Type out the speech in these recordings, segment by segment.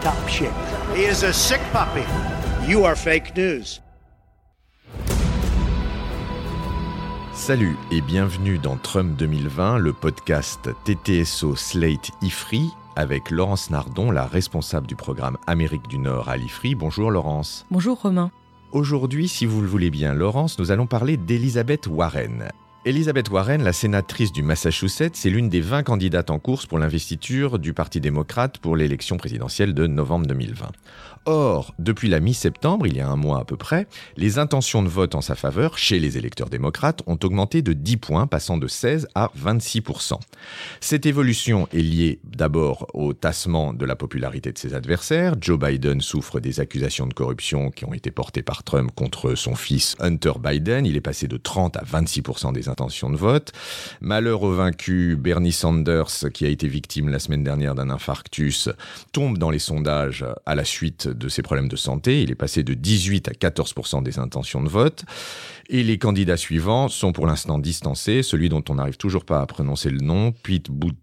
top shape. He is a sick puppy. You are fake news. Salut et bienvenue dans Trump 2020, le podcast TTSO Slate IFRI avec Laurence Nardon, la responsable du programme Amérique du Nord à l'IFRI. Bonjour Laurence. Bonjour Romain. Aujourd'hui, si vous le voulez bien, Laurence, nous allons parler d'Elizabeth Warren. Elizabeth Warren, la sénatrice du Massachusetts, c'est l'une des 20 candidates en course pour l'investiture du Parti démocrate pour l'élection présidentielle de novembre 2020. Or, depuis la mi-septembre, il y a un mois à peu près, les intentions de vote en sa faveur chez les électeurs démocrates ont augmenté de 10 points, passant de 16 à 26% Cette évolution est liée d'abord au tassement de la popularité de ses adversaires. Joe Biden souffre des accusations de corruption qui ont été portées par Trump contre son fils Hunter Biden. Il est passé de 30 à 26% des intentions de vote. Malheur au vaincu, Bernie Sanders, qui a été victime la semaine dernière d'un infarctus, tombe dans les sondages à la suite de ses problèmes de santé. Il est passé de 18 à 14 des intentions de vote. Et les candidats suivants sont pour l'instant distancés. Celui dont on n'arrive toujours pas à prononcer le nom, Pete Bout...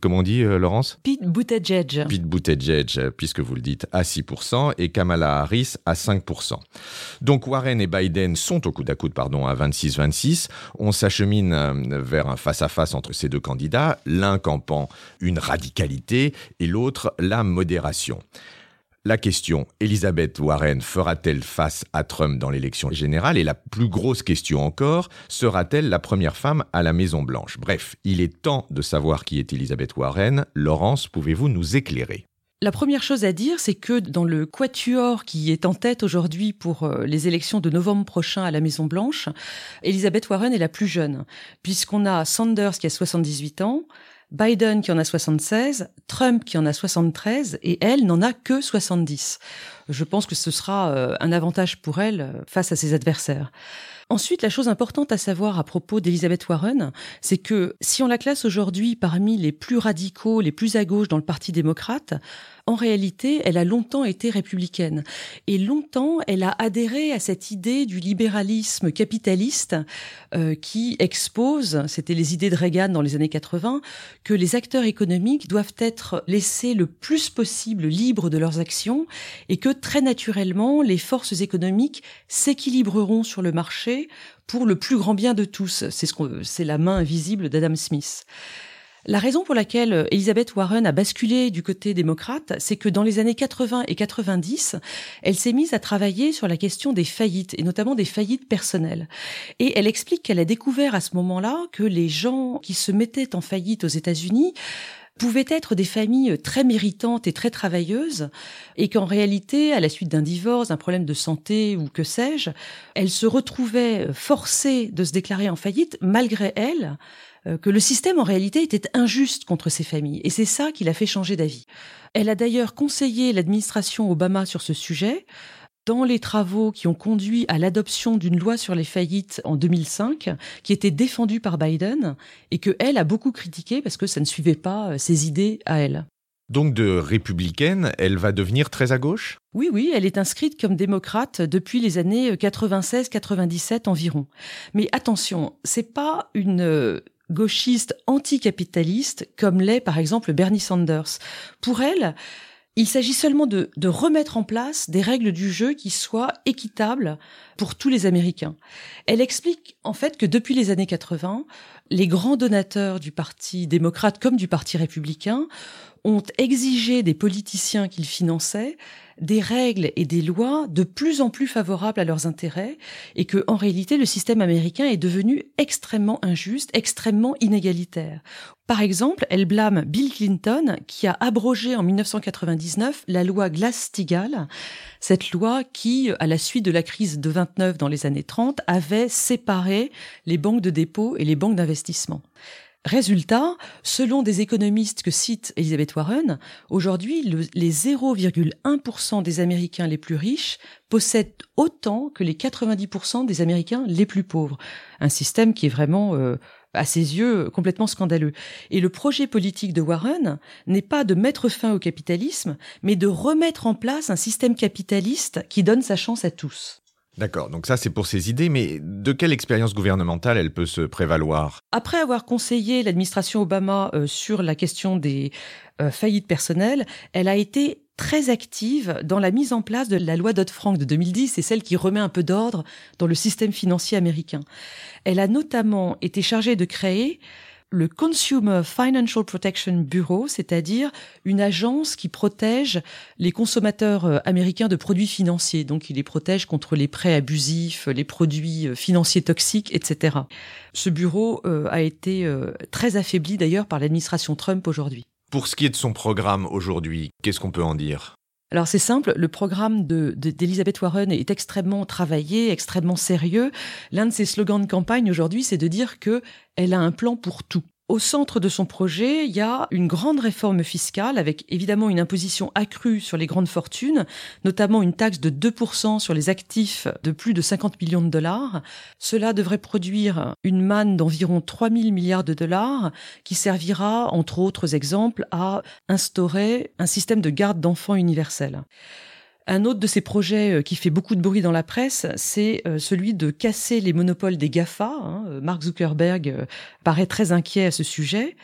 Comment on dit, euh, Laurence Pete Buttigieg. Pete Buttigieg, euh, puisque vous le dites, à 6% et Kamala Harris à 5%. Donc Warren et Biden sont au coude à coude pardon, à 26-26. On s'achemine euh, vers un face-à-face entre ces deux candidats, l'un campant une radicalité et l'autre la modération. La question, Elizabeth Warren fera-t-elle face à Trump dans l'élection générale? Et la plus grosse question encore, sera-t-elle la première femme à la Maison-Blanche Bref, il est temps de savoir qui est Elizabeth Warren. Laurence, pouvez-vous nous éclairer? La première chose à dire, c'est que dans le quatuor qui est en tête aujourd'hui pour euh, les élections de novembre prochain à la Maison Blanche, Elizabeth Warren est la plus jeune, puisqu'on a Sanders qui a 78 ans, Biden qui en a 76, Trump qui en a 73 et elle n'en a que 70. Je pense que ce sera euh, un avantage pour elle euh, face à ses adversaires. Ensuite, la chose importante à savoir à propos d'Elizabeth Warren, c'est que si on la classe aujourd'hui parmi les plus radicaux, les plus à gauche dans le Parti démocrate, en réalité, elle a longtemps été républicaine. Et longtemps, elle a adhéré à cette idée du libéralisme capitaliste euh, qui expose, c'était les idées de Reagan dans les années 80, que les acteurs économiques doivent être laissés le plus possible libres de leurs actions et que très naturellement, les forces économiques s'équilibreront sur le marché pour le plus grand bien de tous. C'est la main invisible d'Adam Smith. La raison pour laquelle Elizabeth Warren a basculé du côté démocrate, c'est que dans les années 80 et 90, elle s'est mise à travailler sur la question des faillites, et notamment des faillites personnelles. Et elle explique qu'elle a découvert à ce moment-là que les gens qui se mettaient en faillite aux États-Unis pouvaient être des familles très méritantes et très travailleuses, et qu'en réalité, à la suite d'un divorce, d'un problème de santé ou que sais-je, elles se retrouvaient forcées de se déclarer en faillite malgré elles, euh, que le système en réalité était injuste contre ces familles. Et c'est ça qui l'a fait changer d'avis. Elle a d'ailleurs conseillé l'administration Obama sur ce sujet dans les travaux qui ont conduit à l'adoption d'une loi sur les faillites en 2005, qui était défendue par Biden et que elle a beaucoup critiqué parce que ça ne suivait pas euh, ses idées à elle. Donc de républicaine, elle va devenir très à gauche? Oui, oui, elle est inscrite comme démocrate depuis les années 96-97 environ. Mais attention, c'est pas une euh, gauchiste anticapitaliste comme l'est par exemple Bernie Sanders. Pour elle, il s'agit seulement de, remettre en place des règles du jeu qui soient équitables pour tous les Américains. Elle explique en fait que depuis les années 80, les grands donateurs du Parti démocrate comme du Parti républicain ont exigé des politiciens qu'ils finançaient des règles et des lois de plus en plus favorables à leurs intérêts et que, en réalité, le système américain est devenu extrêmement injuste, extrêmement inégalitaire. Par exemple, elle blâme Bill Clinton qui a abrogé en 1999 la loi Glass-Steagall, cette loi qui, à la suite de la crise de 29 dans les années 30, avait séparé les banques de dépôt et les banques d'investissement. Résultat, selon des économistes que cite Elizabeth Warren, aujourd'hui, les 0,1% des Américains les plus riches possèdent autant que les 90% des Américains les plus pauvres. Un système qui est vraiment, euh, à ses yeux, complètement scandaleux. Et le projet politique de Warren n'est pas de mettre fin au capitalisme, mais de remettre en place un système capitaliste qui donne sa chance à tous. D'accord, donc ça c'est pour ses idées, mais de quelle expérience gouvernementale elle peut se prévaloir? Après avoir conseillé l'administration Obama euh, sur la question des euh, faillites personnelles, elle a été très active dans la mise en place de la loi Dodd-Frank de 2010, c'est celle qui remet un peu d'ordre dans le système financier américain. Elle a notamment été chargée de créer le Consumer Financial Protection Bureau, c'est-à-dire une agence qui protège les consommateurs euh, américains de produits financiers. Donc, il les protège contre les prêts abusifs, les produits euh, financiers toxiques, etc. Ce bureau euh, a été très affaibli d'ailleurs par l'administration Trump aujourd'hui. Pour ce qui est de son programme aujourd'hui, qu'est-ce qu'on peut en dire? Alors c'est simple, le programme d'Elizabeth de, Warren est extrêmement travaillé, extrêmement sérieux. L'un de ses slogans de campagne aujourd'hui, c'est de dire que elle a un plan pour tout. Au centre de son projet, il y a une grande réforme fiscale avec évidemment une imposition accrue sur les grandes fortunes, notamment une taxe de 2% sur les actifs de plus de 50 millions de dollars. Cela devrait produire une manne d'environ 3 000 milliards de dollars qui servira, entre autres exemples, à instaurer un système de garde d'enfants universel. Un autre de ces projets euh, qui fait beaucoup de bruit dans la presse, c'est euh, celui de casser les monopoles des GAFA. Hein. Euh, Mark Zuckerberg paraît très inquiet à ce sujet.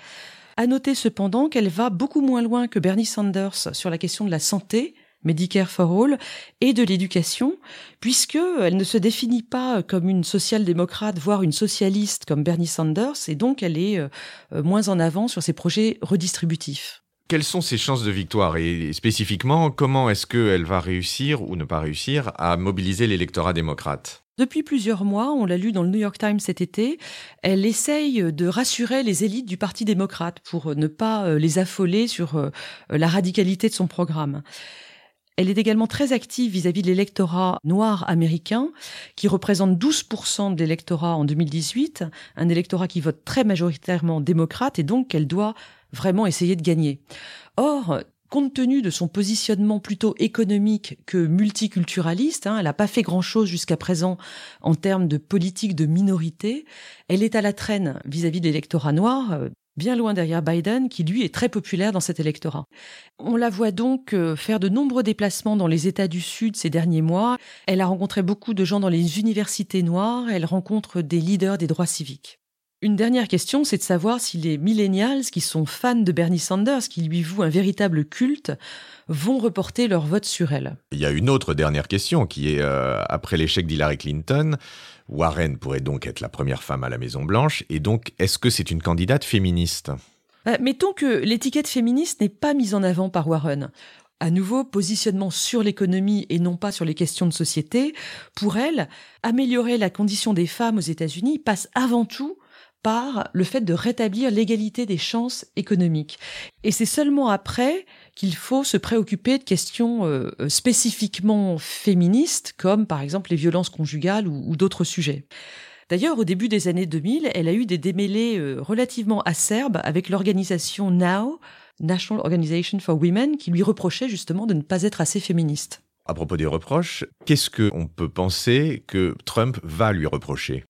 À noter cependant qu'elle va beaucoup moins loin que Bernie Sanders sur la question de la santé, Medicare for All, et de l'éducation, puisque elle ne se définit pas comme une social-démocrate, voire une socialiste comme Bernie Sanders, et donc elle est moins en avant sur ses projets redistributifs. Quelles sont ses chances de victoire et spécifiquement, comment est-ce qu'elle va réussir ou ne pas réussir à mobiliser l'électorat démocrate? Depuis plusieurs mois, on l'a lu dans le New York Times cet été, elle essaye de rassurer les élites du Parti démocrate pour ne pas euh, les affoler sur euh, la radicalité de son programme. Elle est également très active vis-à-vis de l'électorat noir américain, qui représente 12% de l'électorat en 2018, un électorat qui vote très majoritairement démocrate et donc qu'elle doit vraiment essayer de gagner. Or, compte tenu de son positionnement plutôt économique que multiculturaliste, hein, elle n'a pas fait grand-chose jusqu'à présent en termes de politique de minorité, elle est à la traîne vis-à-vis de l'électorat noir, euh, bien loin derrière Biden, qui lui est très populaire dans cet électorat. On la voit donc euh, faire de nombreux déplacements dans les États du Sud ces derniers mois. Elle a rencontré beaucoup de gens dans les universités noires, elle rencontre des leaders des droits civiques. Une dernière question, c'est de savoir si les millennials qui sont fans de Bernie Sanders, qui lui vouent un véritable culte, vont reporter leur vote sur elle. Il y a une autre dernière question qui est, euh, après l'échec d'Hillary Clinton, Warren pourrait donc être la première femme à la Maison Blanche, et donc est-ce que c'est une candidate féministe? Euh, Mettons que l'étiquette féministe n'est pas mise en avant par Warren. À nouveau, positionnement sur l'économie et non pas sur les questions de société. Pour elle, améliorer la condition des femmes aux États-Unis passe avant tout par le fait de rétablir l'égalité des chances économiques. Et c'est seulement après qu'il faut se préoccuper de questions euh, spécifiquement féministes, comme par exemple les violences conjugales ou, d'autres sujets. D'ailleurs, au début des années 2000, elle a eu des démêlés euh, relativement acerbes avec l'organisation NOW, National Organization for Women, qui lui reprochait justement de ne pas être assez féministe. À propos des reproches, qu'est-ce qu'on peut penser que Trump va lui reprocher?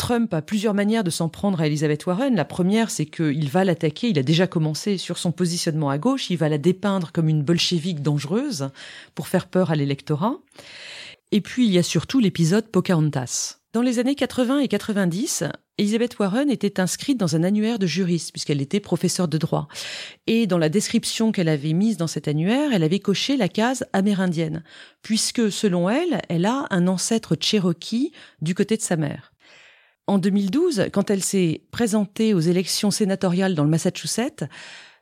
Trump a plusieurs manières de s'en prendre à Elizabeth Warren. La première, c'est qu'il va l'attaquer, il a déjà commencé sur son positionnement à gauche, il va la dépeindre comme une bolchevique dangereuse pour faire peur à l'électorat. Et puis il y a surtout l'épisode Pocahontas. Dans les années 80 et 90, Elizabeth Warren était inscrite dans un annuaire de juriste puisqu'elle était professeure de droit. Et dans la description qu'elle avait mise dans cet annuaire, elle avait coché la case amérindienne, puisque selon elle, elle a un ancêtre cherokee du côté de sa mère. En 2012, quand elle s'est présentée aux élections sénatoriales dans le Massachusetts,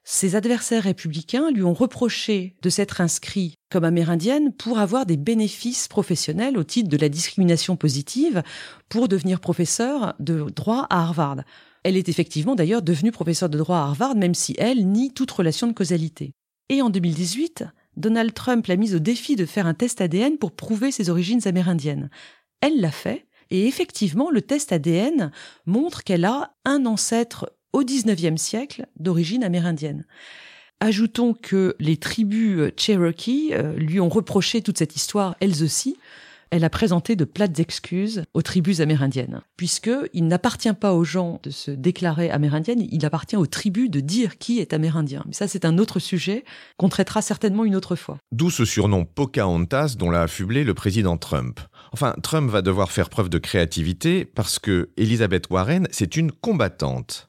ses adversaires républicains lui ont reproché de s'être inscrit comme amérindienne pour avoir des bénéfices professionnels au titre de la discrimination positive pour devenir professeur de droit à Harvard. Elle est effectivement d'ailleurs devenue professeure de droit à Harvard, même si elle nie toute relation de causalité. Et en 2018, Donald Trump l'a mise au défi de faire un test ADN pour prouver ses origines amérindiennes. Elle l'a fait, et effectivement, le test ADN montre qu'elle a un ancêtre au XIXe siècle d'origine amérindienne. Ajoutons que les tribus Cherokee euh, lui ont reproché toute cette histoire, elles aussi. Elle a présenté de plates excuses aux tribus amérindiennes, puisque il n'appartient pas aux gens de se déclarer amérindienne, il appartient aux tribus de dire qui est amérindien. Mais ça, c'est un autre sujet qu'on traitera certainement une autre fois. D'où ce surnom Pocahontas dont l'a affublé le président Trump. Enfin, Trump va devoir faire preuve de créativité parce que Elizabeth Warren, c'est une combattante.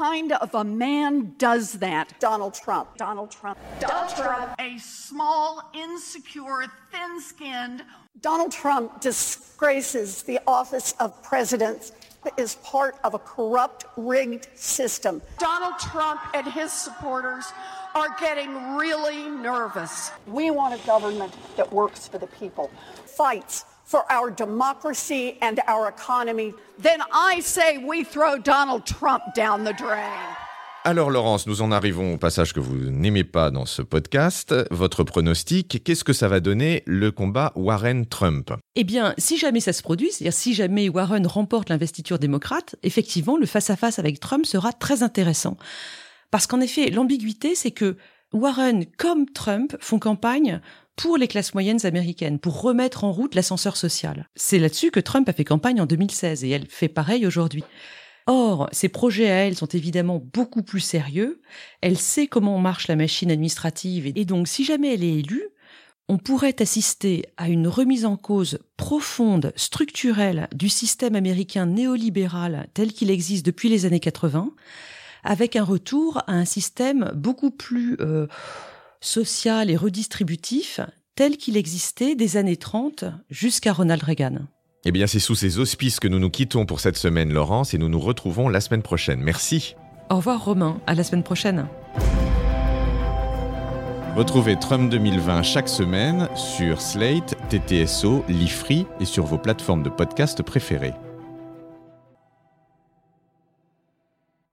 kind of a man does that? Donald Trump. Donald Trump. Donald Trump. A small, insecure, thin skinned. Donald Trump disgraces the office of president, is part of a corrupt, rigged system. Donald Trump and his supporters are getting really nervous. We want a government that works for the people, fights for our democracy and our economy. Then I say we throw Donald Trump down the drain. Alors Laurence, nous en arrivons au passage que vous n'aimez pas dans ce podcast. Votre pronostic, qu'est-ce que ça va donner le combat Warren-Trump Eh bien, si jamais ça se produit, c'est-à-dire si jamais Warren remporte l'investiture démocrate, effectivement, le face-à-face avec Trump sera très intéressant. Parce qu'en effet, l'ambiguïté, c'est que Warren comme Trump font campagne pour les classes moyennes américaines, pour remettre en route l'ascenseur social. C'est là-dessus que Trump a fait campagne en 2016 et elle fait pareil aujourd'hui. Or, ses projets à elle sont évidemment beaucoup plus sérieux. Elle sait comment marche la machine administrative et donc si jamais elle est élue, on pourrait assister à une remise en cause profonde, structurelle du système américain néolibéral tel qu'il existe depuis les années 80, avec un retour à un système beaucoup plus euh, social et redistributif tel qu'il existait des années 30 jusqu'à Ronald Reagan. Eh bien, c'est sous ces auspices que nous nous quittons pour cette semaine, Laurence, et nous nous retrouvons la semaine prochaine. Merci. Au revoir, Romain. À la semaine prochaine. Retrouvez Trump 2020 chaque semaine sur Slate, TTSO, Lifree et sur vos plateformes de podcast préférées.